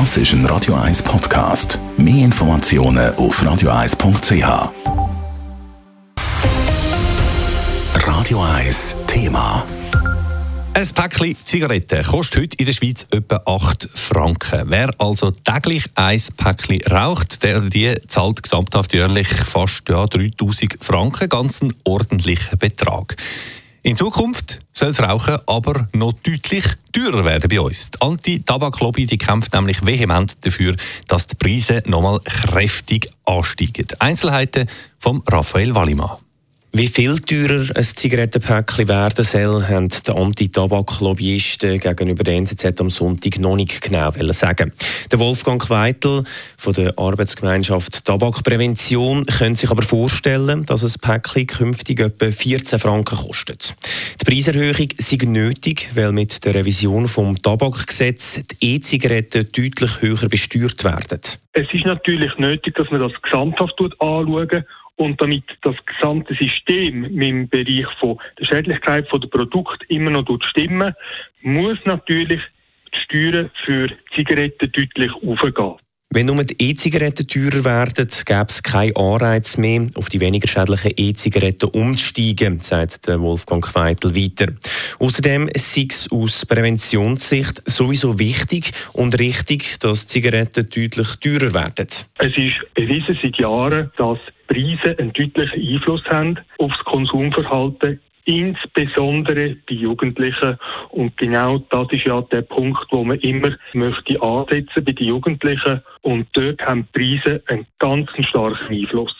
Das ist ein Radio 1 Podcast. Mehr Informationen auf radio1.ch. Radio 1 Thema. Ein Päckchen Zigaretten kostet heute in der Schweiz etwa 8 Franken. Wer also täglich ein Päckchen raucht, der die zahlt gesamthaft jährlich fast ja, 3000 Franken, ganz ein ordentlicher Betrag. In Zukunft soll das Rauchen aber noch deutlich teurer werden bei uns. Die Anti-Tabak-Lobby kämpft nämlich vehement dafür, dass die Preise nochmal kräftig ansteigen. Einzelheiten von Raphael Wallimann. Wie viel teurer ein Zigarettenpäckchen werden soll, haben die Anti-Tabak-Lobbyisten gegenüber der NZZ am Sonntag noch nicht genau sagen. Der Wolfgang Weitel von der Arbeitsgemeinschaft Tabakprävention könnte sich aber vorstellen, dass ein Päckchen künftig etwa 14 Franken kostet. Die Preiserhöhung sei nötig, weil mit der Revision vom Tabakgesetz die E-Zigaretten deutlich höher besteuert werden. Es ist natürlich nötig, dass man das gesamthaft anschaut und damit das gesamte System im Bereich von der Schädlichkeit der Produkte immer noch stimmen, muss natürlich die Steuern für Zigaretten deutlich aufgehen. Wenn nur die E-Zigaretten teurer werden, gäbe es keinen Anreiz mehr, auf die weniger schädlichen E-Zigaretten umzusteigen, sagt Wolfgang Queitel weiter. Außerdem sei es aus Präventionssicht sowieso wichtig und richtig, dass Zigaretten deutlich teurer werden. Es ist bewiesen seit Jahren, dass Preise einen deutlichen Einfluss haben auf das Konsumverhalten insbesondere bei Jugendlichen. Und genau das ist ja der Punkt, wo man immer möchte ansetzen bei den Jugendlichen. Und dort haben Preise einen ganz starken Einfluss.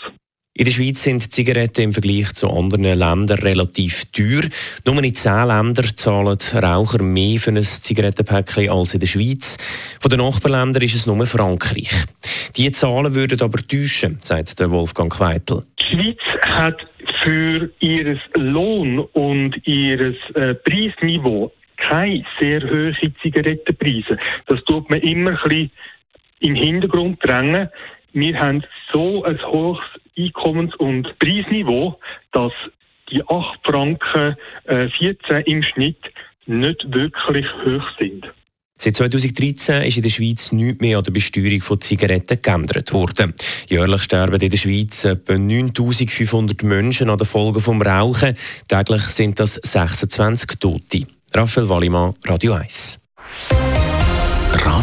In der Schweiz sind Zigaretten im Vergleich zu anderen Ländern relativ teuer. Nur in zehn Ländern zahlen Raucher mehr für ein Zigarettenpäckchen als in der Schweiz. Von den Nachbarländern ist es nur Frankreich. Die Zahlen würden aber täuschen, sagt der Wolfgang Queitel. Die Schweiz hat für ihr Lohn und ihr äh, Preisniveau keine sehr hohen Zigarettenpreise. Das tut man immer ein bisschen im Hintergrund drängen. Wir haben so ein hohes Einkommens- und Preisniveau, dass die 8 Franken äh, 14 im Schnitt nicht wirklich hoch sind. Seit 2013 ist in der Schweiz nichts mehr an der Besteuerung von Zigaretten geändert worden. Jährlich sterben in der Schweiz etwa 9500 Menschen an den Folgen vom Rauchen. Täglich sind das 26 Tote. Raphael Wallimann, Radio 1.